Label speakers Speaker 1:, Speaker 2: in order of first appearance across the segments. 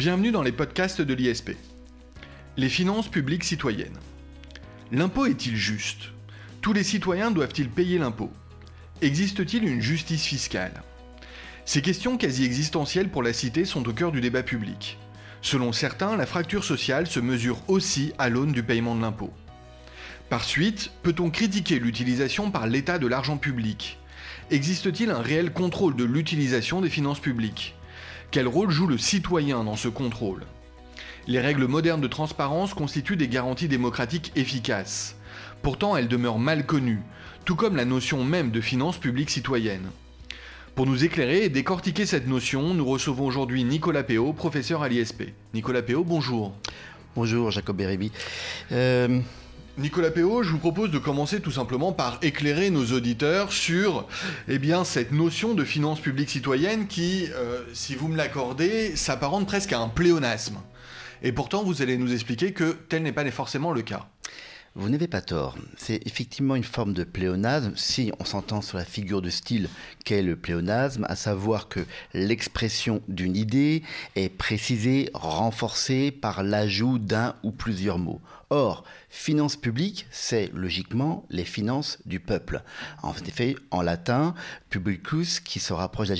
Speaker 1: Bienvenue dans les podcasts de l'ISP. Les finances publiques citoyennes. L'impôt est-il juste? Tous les citoyens doivent-ils payer l'impôt? Existe-t-il une justice fiscale? Ces questions quasi existentielles pour la cité sont au cœur du débat public. Selon certains, la fracture sociale se mesure aussi à l'aune du paiement de l'impôt. Par suite, peut-on critiquer l'utilisation par l'État de l'argent public? Existe-t-il un réel contrôle de l'utilisation des finances publiques? Quel rôle joue le citoyen dans ce contrôle? Les règles modernes de transparence constituent des garanties démocratiques efficaces. Pourtant, elles demeurent mal connues, tout comme la notion même de finances publiques citoyennes. Pour nous éclairer et décortiquer cette notion, nous recevons aujourd'hui Nicolas Péot, professeur à l'ISP. Nicolas Péot, bonjour.
Speaker 2: Bonjour Jacob Bérébi. Euh,
Speaker 1: Nicolas Péot, je vous propose de commencer tout simplement par éclairer nos auditeurs sur eh cette notion de finance publique citoyenne qui, euh, si vous me l'accordez, s'apparente presque à un pléonasme. Et pourtant, vous allez nous expliquer que tel n'est pas forcément le cas.
Speaker 2: Vous n'avez pas tort. C'est effectivement une forme de pléonasme si on s'entend sur la figure de style qu'est le pléonasme, à savoir que l'expression d'une idée est précisée, renforcée par l'ajout d'un ou plusieurs mots. Or, finances publiques, c'est logiquement les finances du peuple. En effet, en latin, publicus, qui se rapproche de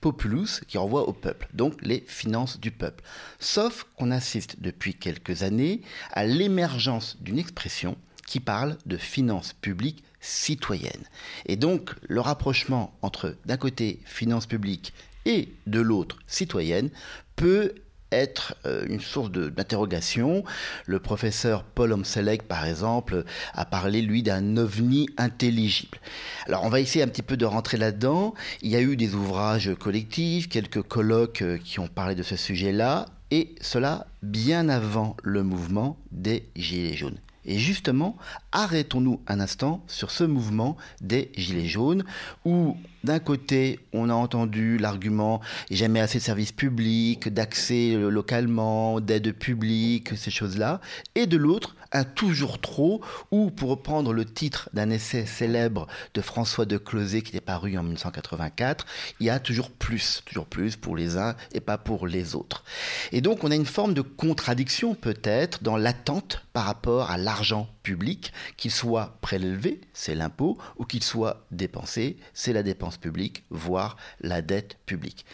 Speaker 2: populus, qui renvoie au peuple. Donc, les finances du peuple. Sauf qu'on assiste depuis quelques années à l'émergence d'une expression qui parle de finances publiques citoyennes. Et donc, le rapprochement entre, d'un côté, finances publiques et de l'autre, citoyennes, peut être euh, une source d'interrogation. Le professeur Paul Omselek, par exemple, a parlé, lui, d'un ovni intelligible. Alors, on va essayer un petit peu de rentrer là-dedans. Il y a eu des ouvrages collectifs, quelques colloques euh, qui ont parlé de ce sujet-là, et cela bien avant le mouvement des Gilets jaunes. Et justement, arrêtons-nous un instant sur ce mouvement des Gilets jaunes, où d'un côté, on a entendu l'argument jamais assez de services publics, d'accès localement, d'aide publique, ces choses-là, et de l'autre, un toujours trop, ou pour reprendre le titre d'un essai célèbre de François de Closet qui est paru en 1984, il y a toujours plus, toujours plus pour les uns et pas pour les autres. Et donc on a une forme de contradiction peut-être dans l'attente par rapport à l'argent public, qu'il soit prélevé, c'est l'impôt, ou qu'il soit dépensé, c'est la dépense publique, voire la dette publique.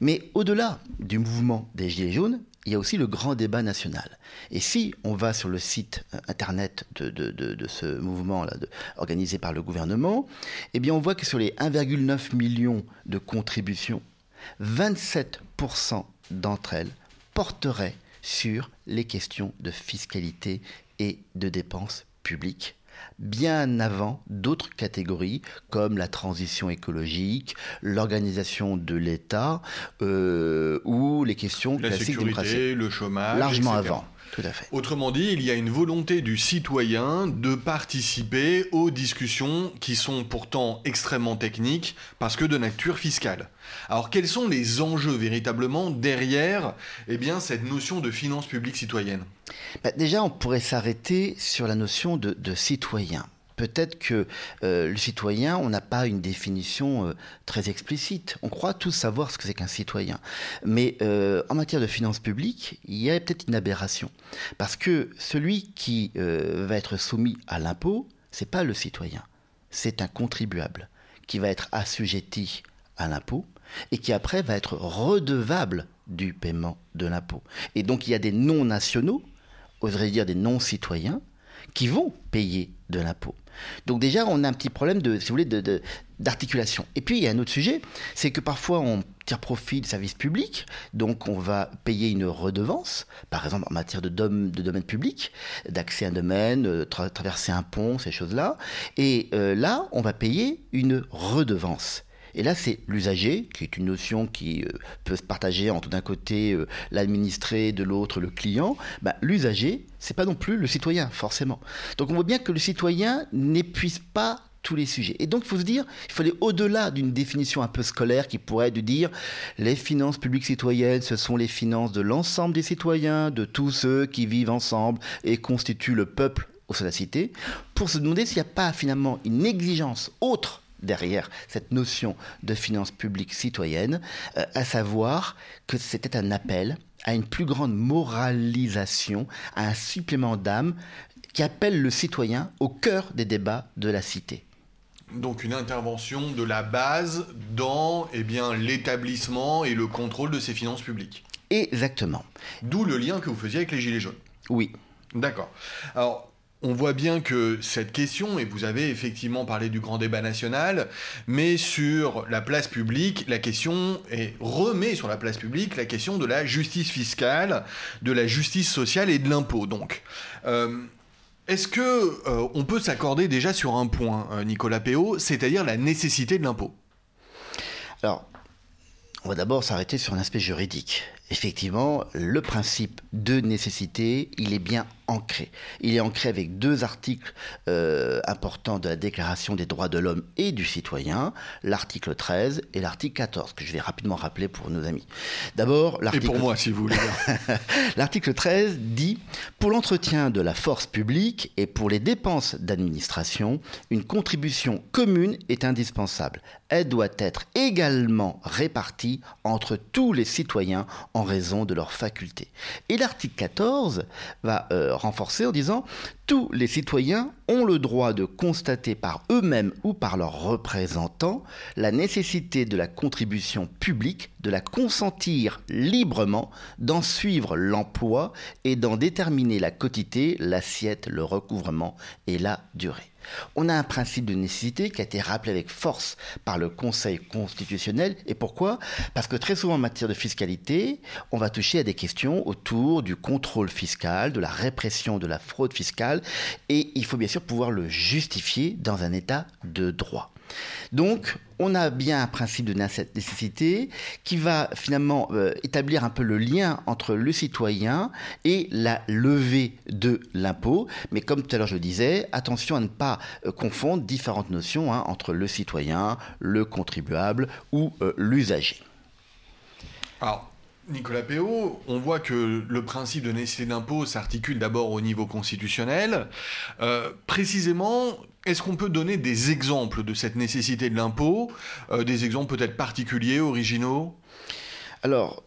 Speaker 2: Mais au-delà du mouvement des Gilets jaunes, il y a aussi le grand débat national. Et si on va sur le site euh, internet de, ce mouvement organisé par le gouvernement, eh on voit que sur les 1,9 million de contributions, 27% d'entre elles porteraient sur les questions de fiscalité et de dépenses publiques bien avant d'autres catégories comme la transition écologique, l'organisation de l'État euh, ou les questions
Speaker 1: la
Speaker 2: classiques
Speaker 1: sécurité, le chômage,
Speaker 2: largement avant. Tout à fait.
Speaker 1: Autrement dit, il y a une volonté du citoyen de participer aux discussions qui sont pourtant extrêmement techniques parce que de nature fiscale. Alors quels sont les enjeux véritablement derrière eh bien, cette notion de finance publique citoyenne?
Speaker 2: Bah, Déjà, on pourrait s'arrêter sur la notion de, de citoyen peut-être que euh, le citoyen, on n'a pas une définition euh, très explicite. On croit tous savoir ce que c'est qu'un citoyen. Mais euh, en matière de finances publiques, il y a peut-être une aberration. Parce que celui qui va être soumis à l'impôt, c'est pas le citoyen, c'est un contribuable qui va être assujetti à l'impôt et qui après va être redevable du paiement de l'impôt. Et donc il y a des non-nationaux, oserais dire des non-citoyens, qui vont payer de l'impôt. Donc déjà, on a un petit problème de, si vous voulez, de, d'articulation. Et puis, il y a un autre sujet, c'est que parfois, on tire profit de services publics, donc on va payer une redevance, par exemple en matière de, de domaine public, d'accès à un domaine, euh, traverser un pont, ces choses-là. Et euh, là, on va payer une redevance. Et là, c'est l'usager, qui est une notion qui euh, peut se partager entre d'un côté euh, l'administré, de l'autre le client. Bah, l'usager, c'est pas non plus le citoyen, forcément. Donc on voit bien que le citoyen n'épuise pas tous les sujets. Et donc, il faut se dire, il aller au-delà d'une définition un peu scolaire qui pourrait de dire les finances publiques citoyennes, ce sont les finances de l'ensemble des citoyens, de tous ceux qui vivent ensemble et constituent le peuple au sein de la cité, pour se demander s'il n'y a pas finalement une exigence autre derrière cette notion de finance publique citoyenne, euh, à savoir que c'était un appel à une plus grande moralisation, à un supplément d'âme qui appelle le citoyen au cœur des débats de la cité.
Speaker 1: Donc une intervention de la base dans eh bien, l'établissement et le contrôle de ses finances publiques.
Speaker 2: Exactement.
Speaker 1: D'où le lien que vous faisiez avec les Gilets jaunes.
Speaker 2: Oui.
Speaker 1: D'accord. Alors, on voit bien que cette question, et vous avez effectivement parlé du grand débat national, mais sur la place publique, la question est remet sur la place publique la question de la justice fiscale, de la justice sociale et de l'impôt. Donc, euh, est-ce que euh, on peut s'accorder déjà sur un point, euh, Nicolas Péot, c'est-à-dire la nécessité de l'impôt?
Speaker 2: Alors, on va d'abord s'arrêter sur un aspect juridique. Effectivement, le principe de nécessité, il est bien ancré. Il est ancré avec deux articles euh, importants de la Déclaration des droits de l'homme et du citoyen, l'article 13 et l'article 14, que je vais rapidement rappeler pour nos amis.
Speaker 1: D'abord, l'article... Et pour moi, si vous voulez.
Speaker 2: l'article 13 dit Pour l'entretien de la force publique et pour les dépenses d'administration, une contribution commune est indispensable. Elle doit être également répartie entre tous les citoyens en raison de leurs facultés. Et l'article 14 va euh, renforcer en disant tous les citoyens ont le droit de constater par eux-mêmes ou par leurs représentants la nécessité de la contribution publique, de la consentir librement, d'en suivre l'emploi et d'en déterminer la quotité, l'assiette, le recouvrement et la durée. On a un principe de nécessité qui a été rappelé avec force par le Conseil constitutionnel. Et pourquoi? Parce que très souvent en matière de fiscalité, on va toucher à des questions autour du contrôle fiscal, de la répression de la fraude fiscale, et il faut bien sûr pouvoir le justifier dans un état de droit. Donc, on a bien un principe de nécessité qui va finalement euh, établir un peu le lien entre le citoyen et la levée de l'impôt. Mais comme tout à l'heure je disais, attention à ne pas euh, confondre différentes notions hein, entre le citoyen, le contribuable ou euh, l'usager.
Speaker 1: Alors, Nicolas Péot, on voit que le principe de nécessité d'impôt s'articule d'abord au niveau constitutionnel. Précisément, est-ce qu'on peut donner des exemples de cette nécessité de l'impôt euh, Des exemples peut-être particuliers, originaux?
Speaker 2: Alors,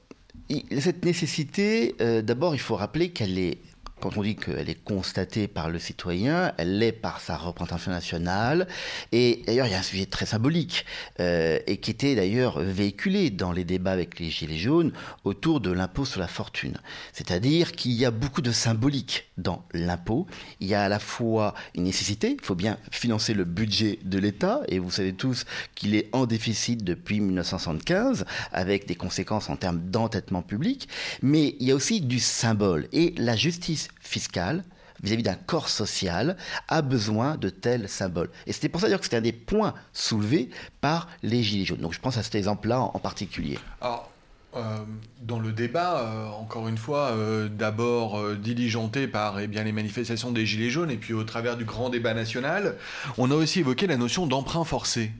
Speaker 2: cette nécessité, euh, d'abord, il faut rappeler qu'elle est quand on dit qu'elle est constatée par le citoyen, elle l'est par sa représentation nationale. Et d'ailleurs, il y a un sujet très symbolique euh, et qui était d'ailleurs véhiculé dans les débats avec les Gilets jaunes autour de l'impôt sur la fortune. C'est-à-dire qu'il y a beaucoup de symbolique dans l'impôt. Il y a à la fois une nécessité, il faut bien financer le budget de l'État, et vous savez tous qu'il est en déficit depuis 1975, avec des conséquences en termes d'entêtement public, mais il y a aussi du symbole. Et la justice fiscale vis-à-vis d'un corps social a besoin de tels symboles. Et c'était pour ça dire que c'était un des points soulevés par les Gilets jaunes. Donc je pense à cet exemple-là en, particulier.
Speaker 1: Alors, euh, dans le débat, euh, encore une fois, euh, d'abord diligenté par eh bien, les manifestations des Gilets jaunes et puis au travers du grand débat national, on a aussi évoqué la notion d'emprunt forcé.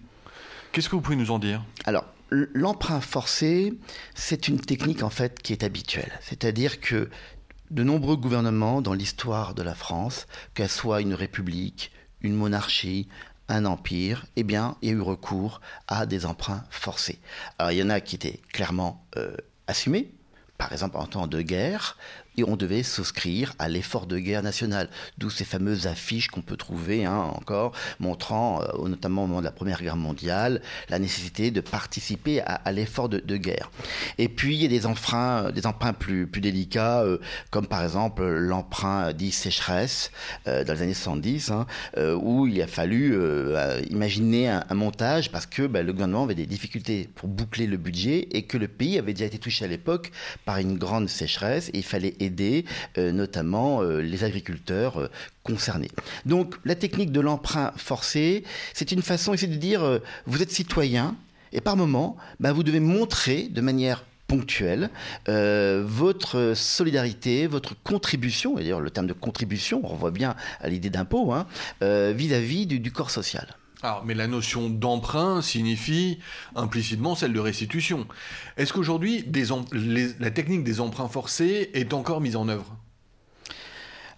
Speaker 1: Qu'est-ce que vous pouvez nous en dire?
Speaker 2: Alors, l'emprunt forcé, c'est une technique en fait qui est habituelle. C'est-à-dire que de nombreux gouvernements dans l'histoire de la France, qu'elle soit une république, une monarchie, un empire, eh bien, il y a eu recours à des emprunts forcés. Alors, il y en a qui étaient clairement euh, assumés, par exemple en temps de guerre, et on devait souscrire à l'effort de guerre national. D'où ces fameuses affiches qu'on peut trouver hein, encore, montrant, euh, notamment au moment de la Première Guerre mondiale, la nécessité de participer à, l'effort de, guerre. Et puis, il y a des emprunts, des emprunts plus, plus délicats, euh, comme par exemple l'emprunt dit sécheresse euh, dans les années 70, hein, où il a fallu imaginer un, montage parce que ben, le gouvernement avait des difficultés pour boucler le budget et que le pays avait déjà été touché à l'époque par une grande sécheresse et il fallait aider euh, notamment euh, les agriculteurs euh, concernés. Donc la technique de l'emprunt forcé, c'est une façon ici de dire vous êtes citoyen et par moment, bah, vous devez montrer de manière ponctuelle votre solidarité, votre contribution, et d'ailleurs le terme de contribution, on revoit bien à l'idée d'impôt, hein, vis-à-vis du, corps social.
Speaker 1: Alors, mais la notion d'emprunt signifie implicitement celle de restitution. Est-ce qu'aujourd'hui, la technique des emprunts forcés est encore mise en œuvre?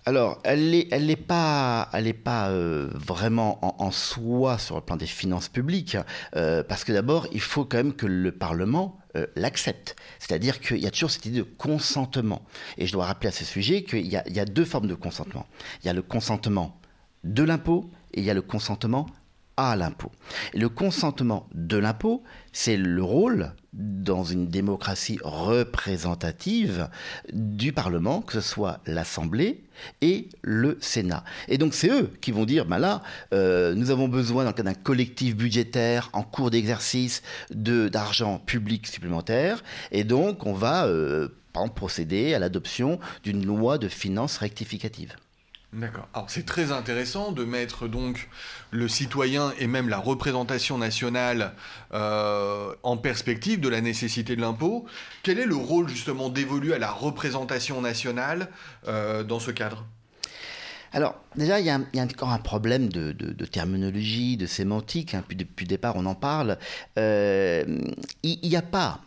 Speaker 2: Alors, elle n'est elle est pas, elle est pas euh, vraiment en, soi sur le plan des finances publiques, euh, parce que d'abord, il faut quand même que le Parlement euh, l'accepte. C'est-à-dire qu'il y a toujours cette idée de consentement. Et je dois rappeler à ce sujet qu'il y, a deux formes de consentement. Il y a le consentement de l'impôt et il y a le consentement à l'impôt. Le consentement de l'impôt, c'est le rôle dans une démocratie représentative du Parlement, que ce soit l'Assemblée et le Sénat. Et donc c'est eux qui vont dire, ben là, euh, nous avons besoin, dans le cas d'un collectif budgétaire en cours d'exercice, d'argent public supplémentaire, et donc on va euh, procéder à l'adoption d'une loi de finances rectificative.
Speaker 1: D'accord. Alors c'est très intéressant de mettre donc le citoyen et même la représentation nationale euh, en perspective de la nécessité de l'impôt. Quel est le rôle justement dévolu à la représentation nationale euh, dans ce cadre?
Speaker 2: Alors, déjà, il y, a encore un problème de, terminologie, de sémantique. Hein, depuis, le départ, on en parle. Euh, il n'y a pas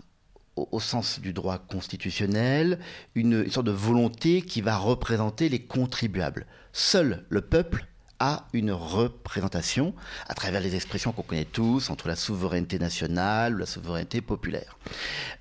Speaker 2: au, sens du droit constitutionnel, une, sorte de volonté qui va représenter les contribuables. Seul le peuple a une représentation à travers les expressions qu'on connaît tous entre la souveraineté nationale ou la souveraineté populaire.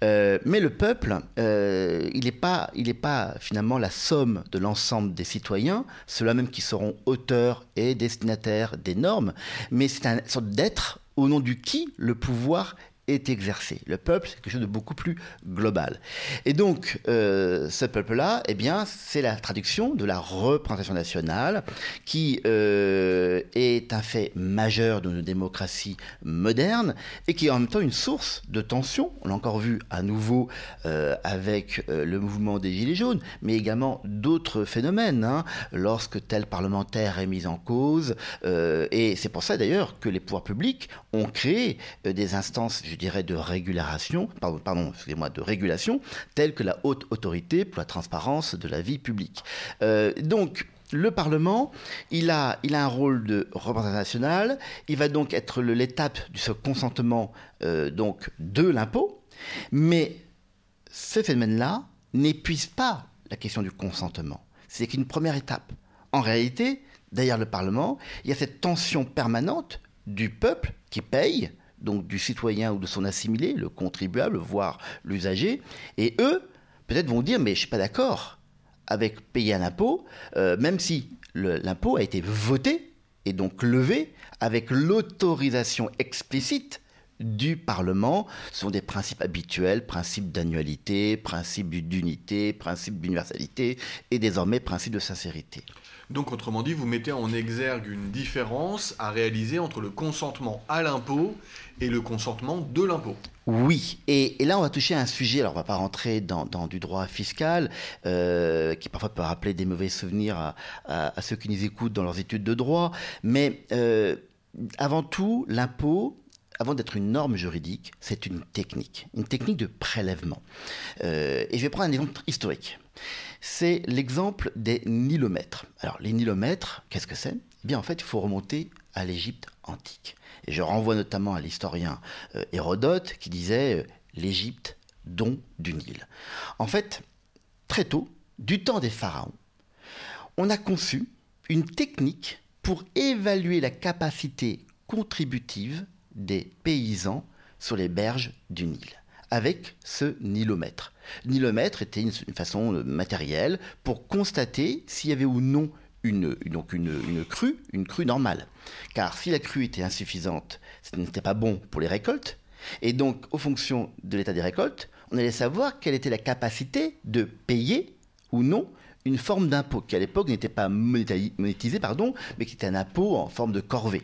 Speaker 2: Euh, mais le peuple, euh, il n'est pas, pas finalement la somme de l'ensemble des citoyens, ceux-là même qui seront auteurs et destinataires des normes, mais c'est une sorte d'être au nom du qui le pouvoir est exercé. Le peuple, c'est quelque chose de beaucoup plus global. Et donc, euh, ce peuple-là, eh bien, c'est la traduction de la représentation nationale, qui euh, est un fait majeur de nos démocraties modernes et qui est en même temps une source de tension. On l'a encore vu à nouveau euh, avec le mouvement des Gilets jaunes, mais également d'autres phénomènes, hein, lorsque tel parlementaire est mis en cause. et c'est pour ça d'ailleurs que les pouvoirs publics ont créé des instances, dirais, de régulation, pardon, excusez-moi, de régulation, telle que la haute autorité pour la transparence de la vie publique. Euh, donc, le Parlement, il a, il a un rôle de représentation nationale. Il va donc être l'étape ce consentement euh, donc de l'impôt. Mais ce phénomène-là n'épuise pas la question du consentement. C'est qu'une première étape. En réalité, derrière le Parlement, il y a cette tension permanente du peuple qui paye donc du citoyen ou de son assimilé, le contribuable, voire l'usager, et eux, peut-être vont dire, mais je suis pas d'accord avec payer un impôt, euh, même si l'impôt a été voté et donc levé avec l'autorisation explicite du Parlement. Ce sont des principes habituels, principes d'annualité, principes d'unité, principes d'universalité et désormais principes de sincérité.
Speaker 1: Donc autrement dit, vous mettez en exergue une différence à réaliser entre le consentement à l'impôt et le consentement de l'impôt.
Speaker 2: Oui, et, là on va toucher à un sujet, alors on va pas rentrer dans, du droit fiscal, euh, qui parfois peut rappeler des mauvais souvenirs à, ceux qui nous écoutent dans leurs études de droit, mais euh, avant tout, l'impôt, avant d'être une norme juridique, c'est une technique, une technique de prélèvement. Euh, et je vais prendre un exemple historique c'est l'exemple des nilomètres. Alors les nilomètres, qu'est-ce que c'est? Eh bien en fait, il faut remonter à l'Égypte antique. Et je renvoie notamment à l'historien euh, Hérodote qui disait euh, l'Égypte don du Nil. En fait, très tôt, du temps des pharaons, on a conçu une technique pour évaluer la capacité contributive des paysans sur les berges du Nil avec ce nilomètre. Nilomètre était une, façon matérielle pour constater s'il y avait ou non une, donc une, crue, une crue normale. Car si la crue était insuffisante, ce n'était pas bon pour les récoltes. Et donc, aux fonctions de l'état des récoltes, on allait savoir quelle était la capacité de payer ou non une forme d'impôt, qui à l'époque n'était pas monétisé, pardon, mais qui était un impôt en forme de corvée.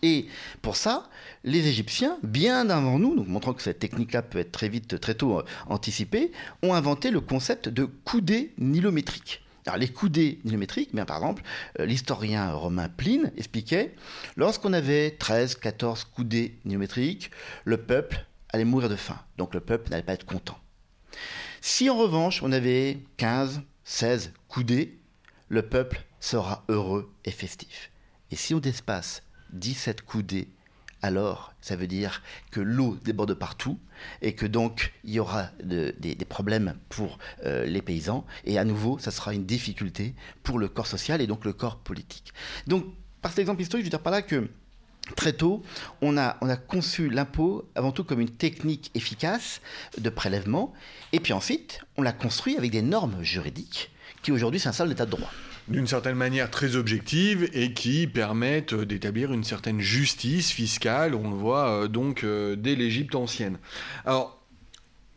Speaker 2: Et pour ça, les Égyptiens, bien avant nous, montrant que cette technique-là peut être très vite, très tôt euh, anticipée, ont inventé le concept de coudée nilométrique. Alors les coudées nilométriques, bien par exemple, euh, l'historien romain Pline expliquait, lorsqu'on avait 13, 14 coudées nilométriques, le peuple allait mourir de faim, donc le peuple n'allait pas être content. Si en revanche on avait 15, 16 coudées, le peuple sera heureux et festif. Et si on d'espace 17 coudées, alors ça veut dire que l'eau déborde partout et que donc il y aura des, problèmes pour euh, les paysans. Et à nouveau ça sera une difficulté pour le corps social et donc le corps politique. Donc par cet exemple historique, je veux dire par là que Très tôt, on a, on a conçu l'impôt avant tout comme une technique efficace de prélèvement, et puis ensuite, on l'a construit avec des normes juridiques qui aujourd'hui s'installent l'état de droit
Speaker 1: d'une certaine manière très objective et qui permettent d'établir une certaine justice fiscale, on le voit euh, donc euh, dès l'Égypte ancienne. Alors,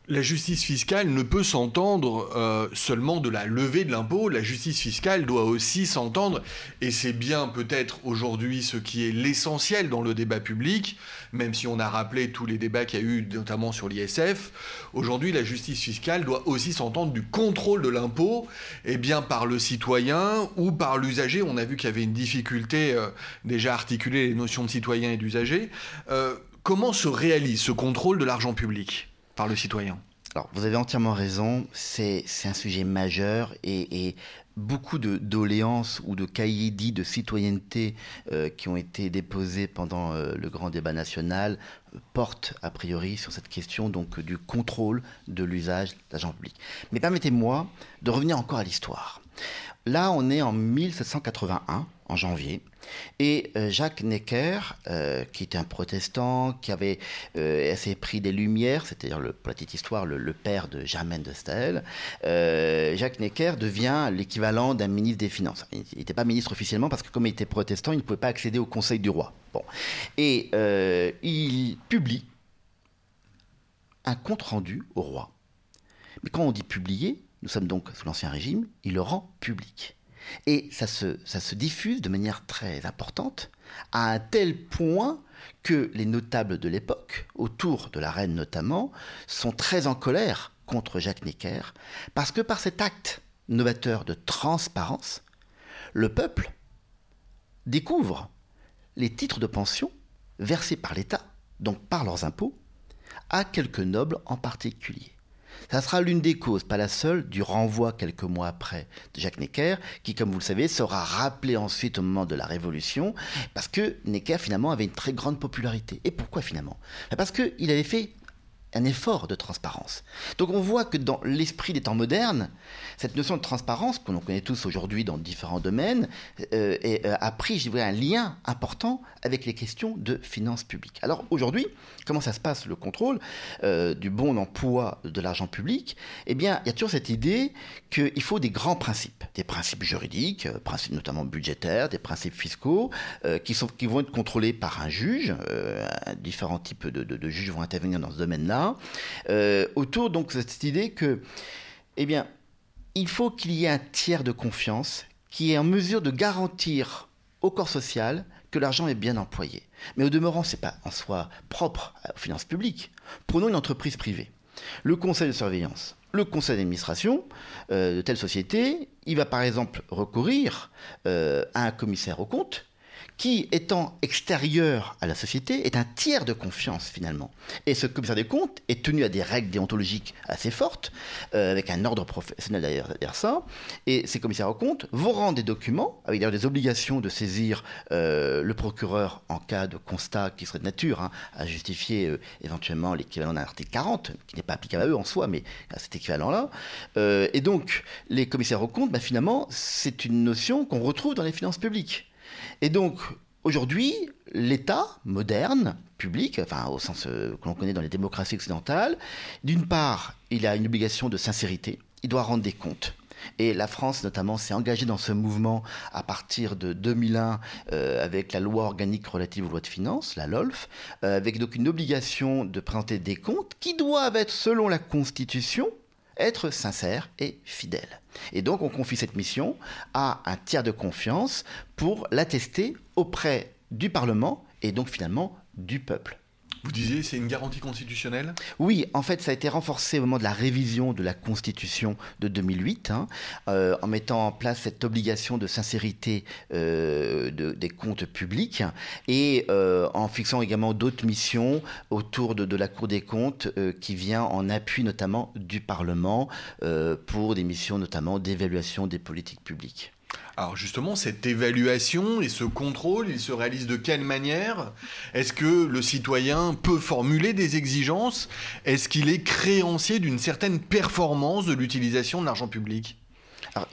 Speaker 1: la justice fiscale ne peut s'entendre euh, seulement de la levée de l'impôt, la justice fiscale doit aussi s'entendre, et c'est bien peut-être aujourd'hui ce qui est l'essentiel dans le débat public, même si on a rappelé tous les débats qu'il y a eu notamment sur l'ISF, aujourd'hui la justice fiscale doit aussi s'entendre du contrôle de l'impôt, et eh bien par le citoyen ou par l'usager, on a vu qu'il y avait une difficulté euh, déjà articuler les notions de citoyen et d'usager. Euh, comment se réalise ce contrôle de l'argent public? Par le citoyen.
Speaker 2: Alors, vous avez entièrement raison, c'est un sujet majeur et, beaucoup de doléances ou de cahiers dits de citoyenneté euh, qui ont été déposés pendant euh, le grand débat national euh, portent a priori sur cette question donc du contrôle de l'usage d'agents publics. Mais permettez-moi de revenir encore à l'histoire. Là, on est en 1781, en janvier, et euh, Jacques Necker, euh, qui était un protestant, qui avait euh, assez pris des Lumières, c'est-à-dire, pour la petite histoire, le, père de Germaine de Staël, Jacques Necker devient l'équivalent d'un ministre des Finances. Il n'était pas ministre officiellement parce que comme il était protestant, il ne pouvait pas accéder au conseil du roi. Bon. Et il publie un compte-rendu au roi. Mais quand on dit publier, nous sommes donc sous l'Ancien Régime, il le rend public. Et ça se, diffuse de manière très importante, à un tel point que les notables de l'époque, autour de la reine notamment, sont très en colère contre Jacques Necker, parce que par cet acte novateur de transparence, le peuple découvre les titres de pension versés par l'État, donc par leurs impôts, à quelques nobles en particulier. Ça sera l'une des causes, pas la seule, du renvoi quelques mois après de Jacques Necker, qui, comme vous le savez, sera rappelé ensuite au moment de la Révolution, parce que Necker, finalement, avait une très grande popularité. Et pourquoi, finalement? Parce qu'il avait fait un effort de transparence. Donc on voit que dans l'esprit des temps modernes, cette notion de transparence, que l'on connaît tous aujourd'hui dans différents domaines, euh, euh, a pris, je dirais, un lien important avec les questions de finances publiques. Alors aujourd'hui, comment ça se passe le contrôle euh, du bon emploi de l'argent public? Eh bien, il y a toujours cette idée qu'il faut des grands principes, des principes juridiques, principes notamment budgétaires, des principes fiscaux, qui, vont être contrôlés par un juge. différents types de juges vont intervenir dans ce domaine-là euh, autour donc de cette idée que, eh il faut qu'il y ait un tiers de confiance qui est en mesure de garantir au corps social que l'argent est bien employé. Mais au demeurant, ce n'est pas en soi propre aux finances publiques. Prenons une entreprise privée. Le conseil de surveillance, le conseil d'administration euh, de telle société, il va par exemple recourir euh, à un commissaire au compte qui, étant extérieur à la société, est un tiers de confiance finalement. Et ce commissaire des comptes est tenu à des règles déontologiques assez fortes, euh, avec un ordre professionnel derrière, ça. Et ces commissaires aux comptes vont rendre des documents, avec d'ailleurs des obligations de saisir euh, le procureur en cas de constat qui serait de nature hein, à justifier euh, éventuellement l'équivalent d'un article 40, qui n'est pas applicable à eux en soi, mais à cet équivalent-là. et donc, les commissaires aux comptes, bah, finalement, c'est une notion qu'on retrouve dans les finances publiques. Et donc, aujourd'hui, l'État moderne, public, enfin au sens euh, que l'on connaît dans les démocraties occidentales, d'une part, il a une obligation de sincérité, il doit rendre des comptes. Et la France, notamment, s'est engagée dans ce mouvement à partir de 2001 euh, avec la loi organique relative aux lois de finances, la LOLF, euh, avec donc une obligation de présenter des comptes qui doivent être, selon la Constitution, être sincère et fidèle. Et donc on confie cette mission à un tiers de confiance pour l'attester auprès du Parlement et donc finalement du peuple.
Speaker 1: Vous disiez, c'est une garantie constitutionnelle
Speaker 2: Oui, en fait, ça a été renforcé au moment de la révision de la Constitution de 2008, hein, euh, en mettant en place cette obligation de sincérité euh, des comptes publics et euh, en fixant également d'autres missions autour de, de, la Cour des comptes qui vient en appui notamment du Parlement pour des missions notamment d'évaluation des politiques publiques.
Speaker 1: Alors justement, cette évaluation et ce contrôle, il se réalise de quelle manière? Est-ce que le citoyen peut formuler des exigences? Est-ce qu'il est créancier d'une certaine performance de l'utilisation de l'argent public?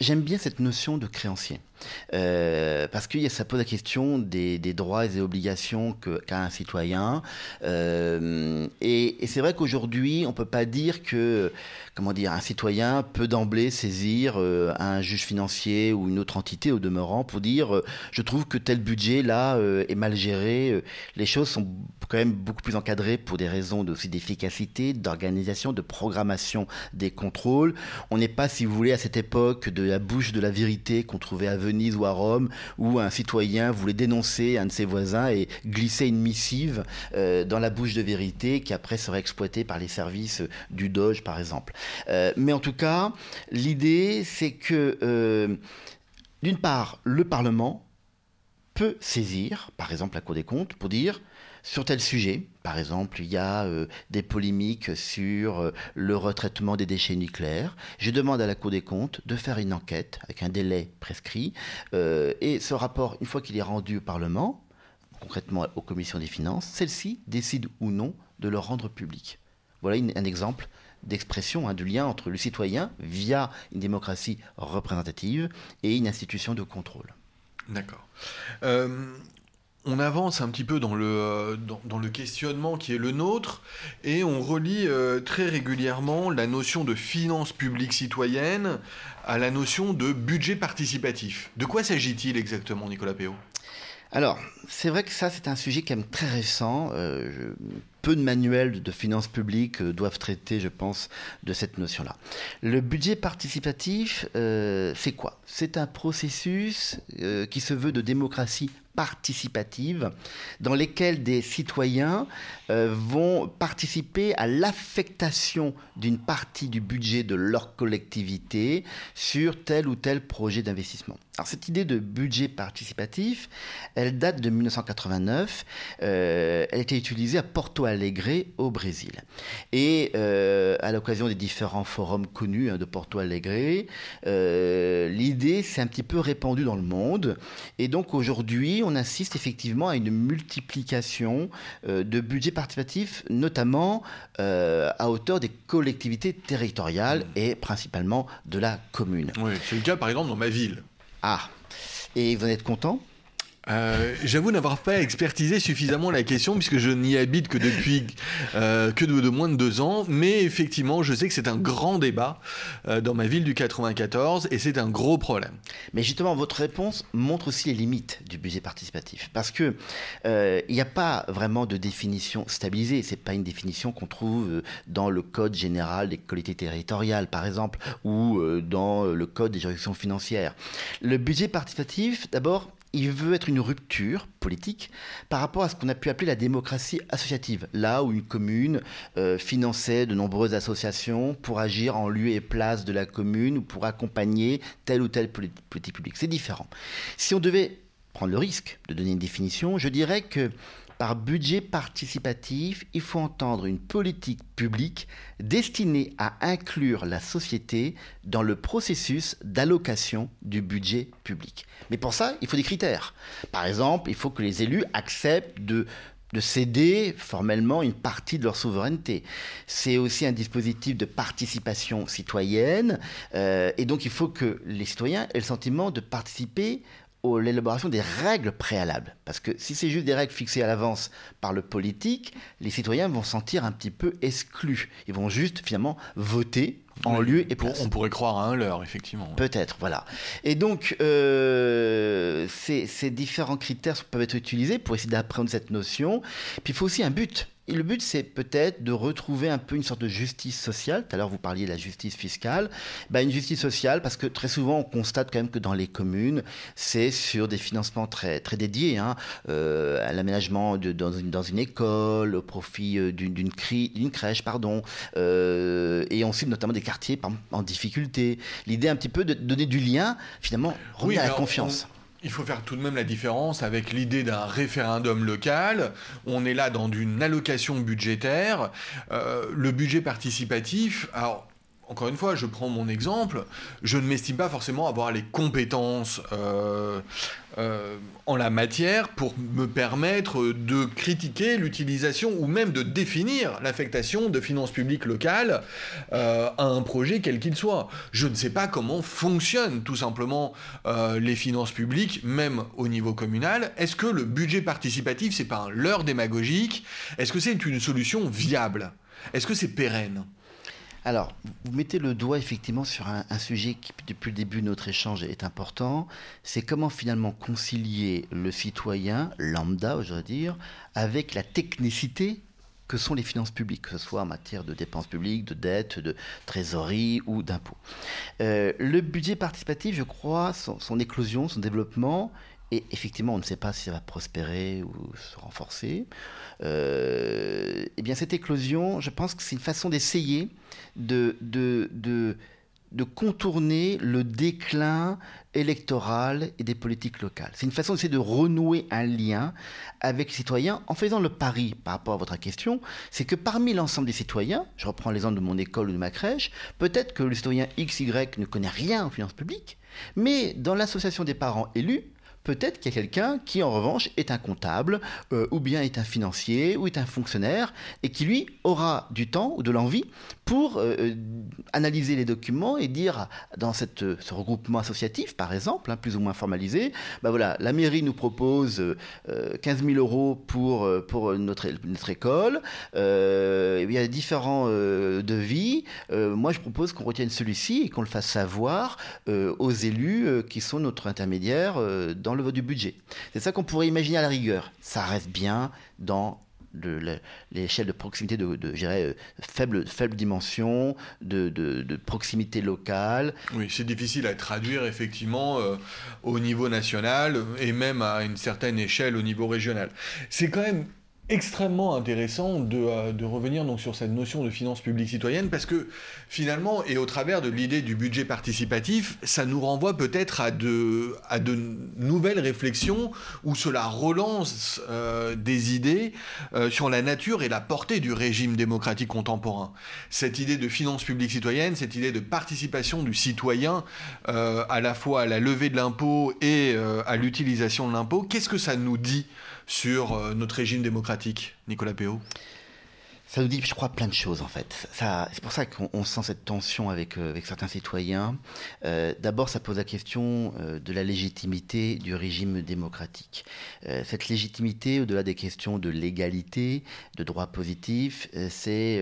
Speaker 2: J'aime bien cette notion de créancier. Euh, parce que ça pose la question des, droits et obligations qu'a un citoyen. Euh, et, c'est vrai qu'aujourd'hui, on ne peut pas dire que comment dire, un citoyen peut d'emblée saisir euh, un juge financier ou une autre entité au demeurant pour dire je trouve que tel budget là est mal géré. Les choses sont quand même beaucoup plus encadrées pour des raisons aussi d'efficacité, d'organisation, de programmation des contrôles. On n'est pas, si vous voulez, à cette époque de la bouche de la vérité qu'on trouvait à Venise ou à Rome, où un citoyen voulait dénoncer un de ses voisins et glisser une missive euh, dans la bouche de vérité qui après serait exploitée par les services du Doge, par exemple. Euh, mais en tout cas, l'idée, c'est que, euh, d'une part, le Parlement peut saisir, par exemple, la Cour des comptes, pour dire sur tel sujet. Par exemple, il y a euh, des polémiques sur euh, le retraitement des déchets nucléaires. Je demande à la Cour des comptes de faire une enquête avec un délai prescrit. Euh, et ce rapport, une fois qu'il est rendu au Parlement, concrètement aux commissions des finances, celle-ci décide ou non de le rendre public. Voilà un exemple d'expression, hein, de lien entre le citoyen, via une démocratie représentative, et une institution de contrôle.
Speaker 1: D'accord on avance un petit peu dans le, euh, dans, le questionnement qui est le nôtre et on relie euh, très régulièrement la notion de finance publique citoyenne à la notion de budget participatif. De quoi s'agit-il exactement, Nicolas Péot
Speaker 2: alors, c'est vrai que ça, c'est un sujet quand même très récent. Euh, peu de manuels de finances publiques doivent traiter, je pense, de cette notion-là. Le budget participatif, c'est quoi? C'est un processus qui se veut de démocratie participative dans lesquelles des citoyens euh, vont participer à l'affectation d'une partie du budget de leur collectivité sur tel ou tel projet d'investissement. Alors cette idée de budget participatif, elle date de 1989. Euh, elle a utilisée à Porto Alegre au Brésil. Et euh, à l'occasion des différents forums connus hein, de Porto Alegre, l'idée s'est un petit peu répandue dans le monde. Et donc aujourd'hui, on assiste effectivement à une multiplication euh, de budgets participatifs, notamment euh, à hauteur des collectivités territoriales mmh. et principalement de la commune.
Speaker 1: Oui, c'est le cas par exemple dans ma ville.
Speaker 2: Ah, et vous en êtes content?
Speaker 1: Euh, j'avoue n'avoir pas expertisé suffisamment la question puisque je n'y habite que depuis euh, que de, moins de deux ans, mais effectivement, je sais que c'est un grand débat euh, dans ma ville du 94 et c'est un gros problème.
Speaker 2: Mais justement, votre réponse montre aussi les limites du budget participatif parce que il n'y a pas vraiment de définition stabilisée. C'est pas une définition qu'on trouve dans le code général des collectivités territoriales, par exemple, ou dans le code des juridictions financières. Le budget participatif, d'abord, il veut être une rupture politique par rapport à ce qu'on a pu appeler la démocratie associative, là où une commune euh, finançait de nombreuses associations pour agir en lieu et place de la commune ou pour accompagner telle ou telle politique publique. C'est différent. Si on devait prendre le risque de donner une définition, je dirais que par budget participatif, il faut entendre une politique publique destinée à inclure la société dans le processus d'allocation du budget public. Mais pour ça, il faut des critères. Par exemple, il faut que les élus acceptent de de céder formellement une partie de leur souveraineté. C'est aussi un dispositif de participation citoyenne, euh, et donc il faut que les citoyens aient le sentiment de participer l'élaboration des règles préalables. Parce que si c'est juste des règles fixées à l'avance par le politique, les citoyens vont se sentir un petit peu exclus. Ils vont juste finalement voter en lieu et place.
Speaker 1: On pourrait croire à un leurre, effectivement.
Speaker 2: Peut-être, voilà. Et donc, euh, ces, ces, différents critères peuvent être utilisés pour essayer d'apprendre cette notion. Puis il faut aussi un but. Et le but, c'est peut-être de retrouver un peu une sorte de justice sociale. Tout à l'heure, vous parliez de la justice fiscale. Ben, une justice sociale, parce que très souvent, on constate quand même que dans les communes, c'est sur des financements très, très dédiés, hein, euh, à l'aménagement dans une, dans une école, au profit euh, d'une crèche, pardon. Euh, et on cible notamment des quartiers en difficulté. L'idée un petit peu de donner du lien, finalement, revenir à la confiance.
Speaker 1: Il faut faire tout de même la différence avec l'idée d'un référendum local. On est là dans une allocation budgétaire. Euh, le budget participatif, encore une fois, je prends mon exemple, je ne m'estime pas forcément avoir les compétences euh, euh, en la matière pour me permettre de critiquer l'utilisation ou même de définir l'affectation de finances publiques locales euh, à un projet quel qu'il soit. Je ne sais pas comment fonctionnent tout simplement les finances publiques, même au niveau communal. Est-ce que le budget participatif, c'est pas un leurre démagogique? Est-ce que c'est une solution viable? Est-ce que c'est pérenne?
Speaker 2: Alors, vous mettez le doigt effectivement sur un, sujet qui, depuis le début de notre échange, est important. C'est comment finalement concilier le citoyen lambda, je veux dire, avec la technicité que sont les finances publiques, que ce soit en matière de dépenses publiques, de dettes, de trésorerie ou d'impôts. Euh, le budget participatif, je crois, son, éclosion, son développement, et effectivement, on ne sait pas si ça va prospérer ou se renforcer. Euh, eh bien, cette éclosion, je pense que c'est une façon d'essayer de, contourner le déclin électoral et des politiques locales. C'est une façon d'essayer de renouer un lien avec les citoyens en faisant le pari par rapport à votre question, c'est que parmi l'ensemble des citoyens, je reprends l'exemple de mon école ou de ma crèche, peut-être que le citoyen XY ne connaît rien aux finances publiques, mais dans l'association des parents élus, Peut-être qu'il y a quelqu'un qui, en revanche, est un comptable, euh, ou bien est un financier, ou est un fonctionnaire, et qui, lui, aura du temps ou de l'envie pour euh, euh, analyser les documents et dire, dans cette, ce regroupement associatif, par exemple, hein, plus ou moins formalisé, ben voilà, la mairie nous propose 15 000 euros pour, pour notre, notre école, il y a différents devis, moi je propose qu'on retienne celui-ci et qu'on le fasse savoir aux élus qui sont notre intermédiaire dans le vote du budget. C'est ça qu'on pourrait imaginer à la rigueur. Ça reste bien dans l'échelle de proximité de, de euh, faible, faible dimension, de, de, proximité locale.
Speaker 1: Oui, c'est difficile à traduire effectivement euh, au niveau national et même à une certaine échelle au niveau régional. C'est quand même extrêmement intéressant de, euh, de, revenir donc sur cette notion de finance publique citoyenne parce que finalement et au travers de l'idée du budget participatif ça nous renvoie peut-être à de, à de nouvelles réflexions où cela relance euh, des idées euh, sur la nature et la portée du régime démocratique contemporain. Cette idée de finance publique citoyenne cette idée de participation du citoyen à la fois à la levée de l'impôt et à l'utilisation de l'impôt qu'est-ce que ça nous dit sur euh, notre régime démocratique, Nicolas Péot
Speaker 2: ça nous dit, je crois, plein de choses en fait. c'est pour ça qu'on sent cette tension avec, euh, certains citoyens. Euh, d'abord, ça pose la question de la légitimité du régime démocratique. cette légitimité, au-delà des questions de légalité, de droit positif, c'est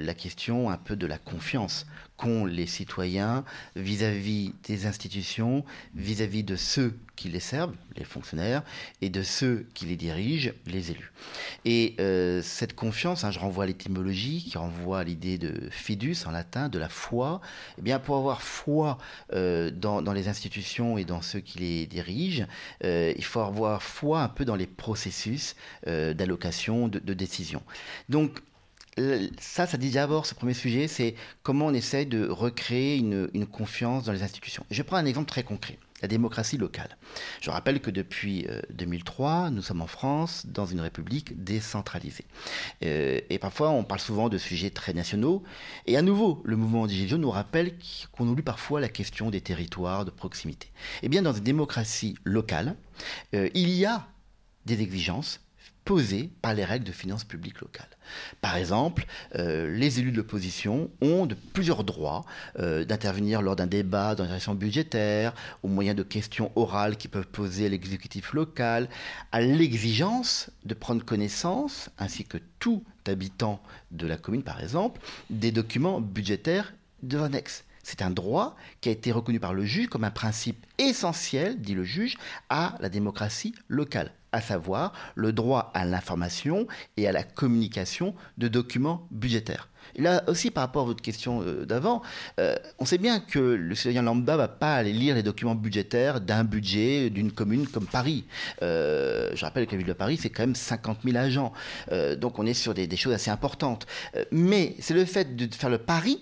Speaker 2: la question un peu de la confiance qu'ont les citoyens vis-à-vis des institutions, vis-à-vis de ceux qui les servent, les fonctionnaires, et de ceux qui les dirigent, les élus. Et euh, cette confiance, hein, je renvoie à l'étymologie qui renvoie à l'idée de fidus en latin, de la foi. Eh bien, pour avoir foi euh, dans, les institutions et dans ceux qui les dirigent, euh, il faut avoir foi un peu dans les processus d'allocation, de, de décision. Donc, ça, ça dit d'abord, ce premier sujet, c'est comment on essaye de recréer une, confiance dans les institutions. Je prends un exemple très concret la démocratie locale. Je rappelle que depuis 2003, euh, nous sommes en France dans une république décentralisée. Euh, et parfois, on parle souvent de sujets très nationaux. Et à nouveau, le mouvement des nous rappelle qu'on oublie parfois la question des territoires de proximité. Eh bien, dans une démocratie locale, euh, il y a des exigences posées par les règles de finances publiques locales. Par exemple, euh, les élus de l'opposition ont de plusieurs droits euh, d'intervenir lors d'un débat dans les budgétaire, au moyen de questions orales qui peuvent poser l'exécutif local, à l'exigence de prendre connaissance, ainsi que tout habitant de la commune par exemple, des documents budgétaires de l'annexe. C'est un droit qui a été reconnu par le juge comme un principe essentiel, dit le juge, à la démocratie locale, à savoir le droit à l'information et à la communication de documents budgétaires. Là aussi, par rapport à votre question euh, d'avant, euh, on sait bien que le citoyen lambda va pas aller lire les documents budgétaires d'un budget d'une commune comme Paris. Euh, je rappelle que la ville de Paris, c'est quand même 50 000 agents. donc on est sur des, des choses assez importantes. mais c'est le fait de faire le pari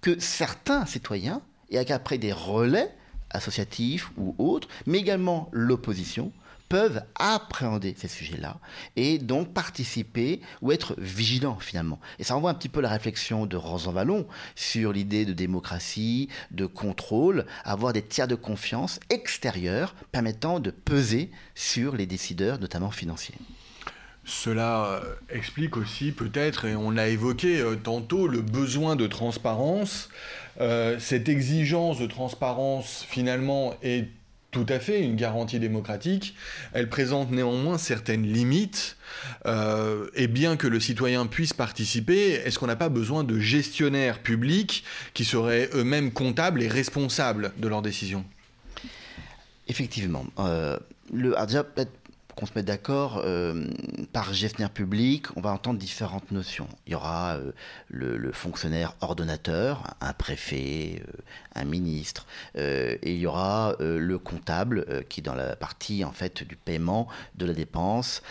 Speaker 2: que certains citoyens, et après des relais associatifs ou autres, mais également l'opposition, peuvent appréhender ces sujets-là et donc participer ou être vigilants finalement. Et ça envoie un petit peu la réflexion de Rosanvallon sur l'idée de démocratie, de contrôle, avoir des tiers de confiance extérieurs permettant de peser sur les décideurs, notamment financiers.
Speaker 1: Cela euh, explique aussi peut-être, et on l'a évoqué euh, tantôt, le besoin de transparence. Euh, cette exigence de transparence finalement est tout à fait une garantie démocratique. Elle présente néanmoins certaines limites. et bien que le citoyen puisse participer, est-ce qu'on n'a pas besoin de gestionnaires publics qui seraient eux-mêmes comptables et responsables de leurs décisions?
Speaker 2: Effectivement. le, qu'on se mette d'accord, euh, par gestionnaire public, on va entendre différentes notions. Il y aura euh, le, fonctionnaire ordonnateur, un préfet, euh, un ministre, et il y aura le comptable qui dans la partie en fait du paiement de la dépense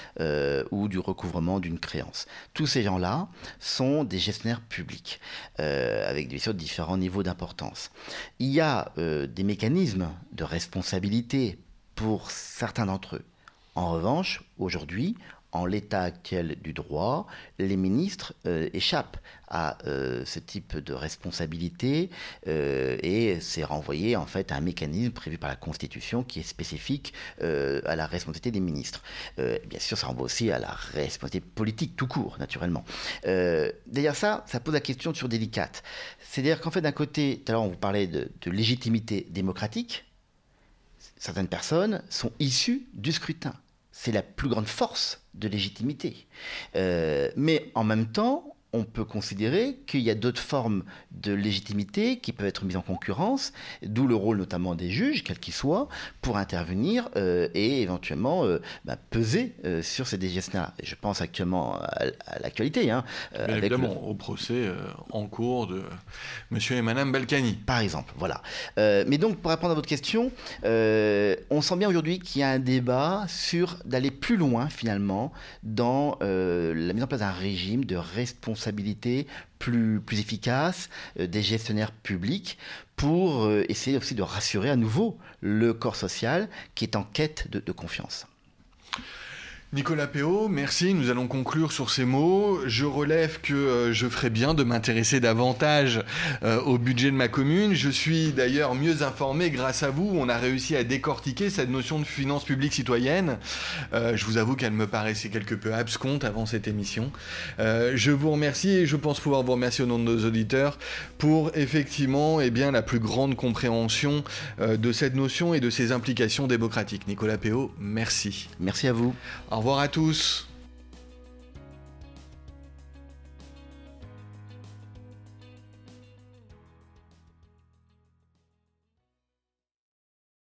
Speaker 2: ou du recouvrement d'une créance. Tous ces gens-là sont des gestionnaires publics avec des différents niveaux d'importance. Il y a des mécanismes de responsabilité pour certains d'entre eux. En revanche, aujourd'hui, en l'état actuel du droit, les ministres euh, échappent à euh, ce type de responsabilité euh, et c'est renvoyé en fait à un mécanisme prévu par la Constitution qui est spécifique à la responsabilité des ministres. bien sûr, ça renvoie aussi à la responsabilité politique tout court, naturellement. D'ailleurs, ça, ça pose la question sur délicate. C'est-à-dire qu'en fait, d'un côté, tout à l'heure, on vous parlait de légitimité démocratique. Certaines personnes sont issues du scrutin c'est la plus grande force de légitimité. Euh, mais en même temps, on peut considérer qu'il y a d'autres formes de légitimité qui peuvent être mises en concurrence, d'où le rôle notamment des juges, quels qu'ils soient, pour intervenir euh, et éventuellement euh, bah, peser euh, sur ces gestionnaires. Je pense actuellement à, l'actualité. Hein,
Speaker 1: évidemment, au procès en cours de monsieur et madame Balkany.
Speaker 2: Par exemple, voilà. mais donc, pour répondre à votre question, on sent bien aujourd'hui qu'il y a un débat sur d'aller plus loin, finalement, dans la mise en place d'un régime de responsabilité responsabilité plus, plus efficace euh, des gestionnaires publics pour euh, essayer aussi de rassurer à nouveau le corps social qui est en quête de confiance.
Speaker 1: Nicolas Péot, merci. Nous allons conclure sur ces mots. Je relève que euh, je ferais bien de m'intéresser davantage euh, au budget de ma commune. Je suis d'ailleurs mieux informé grâce à vous. On a réussi à décortiquer cette notion de finance publique citoyenne. Euh, je vous avoue qu'elle me paraissait quelque peu absconte avant cette émission. je vous remercie et je pense pouvoir vous remercier au nom de nos auditeurs pour effectivement eh bien, la plus grande compréhension de cette notion et de ses implications démocratiques. Nicolas Péot, merci.
Speaker 2: Merci à vous.
Speaker 1: Au revoir à tous.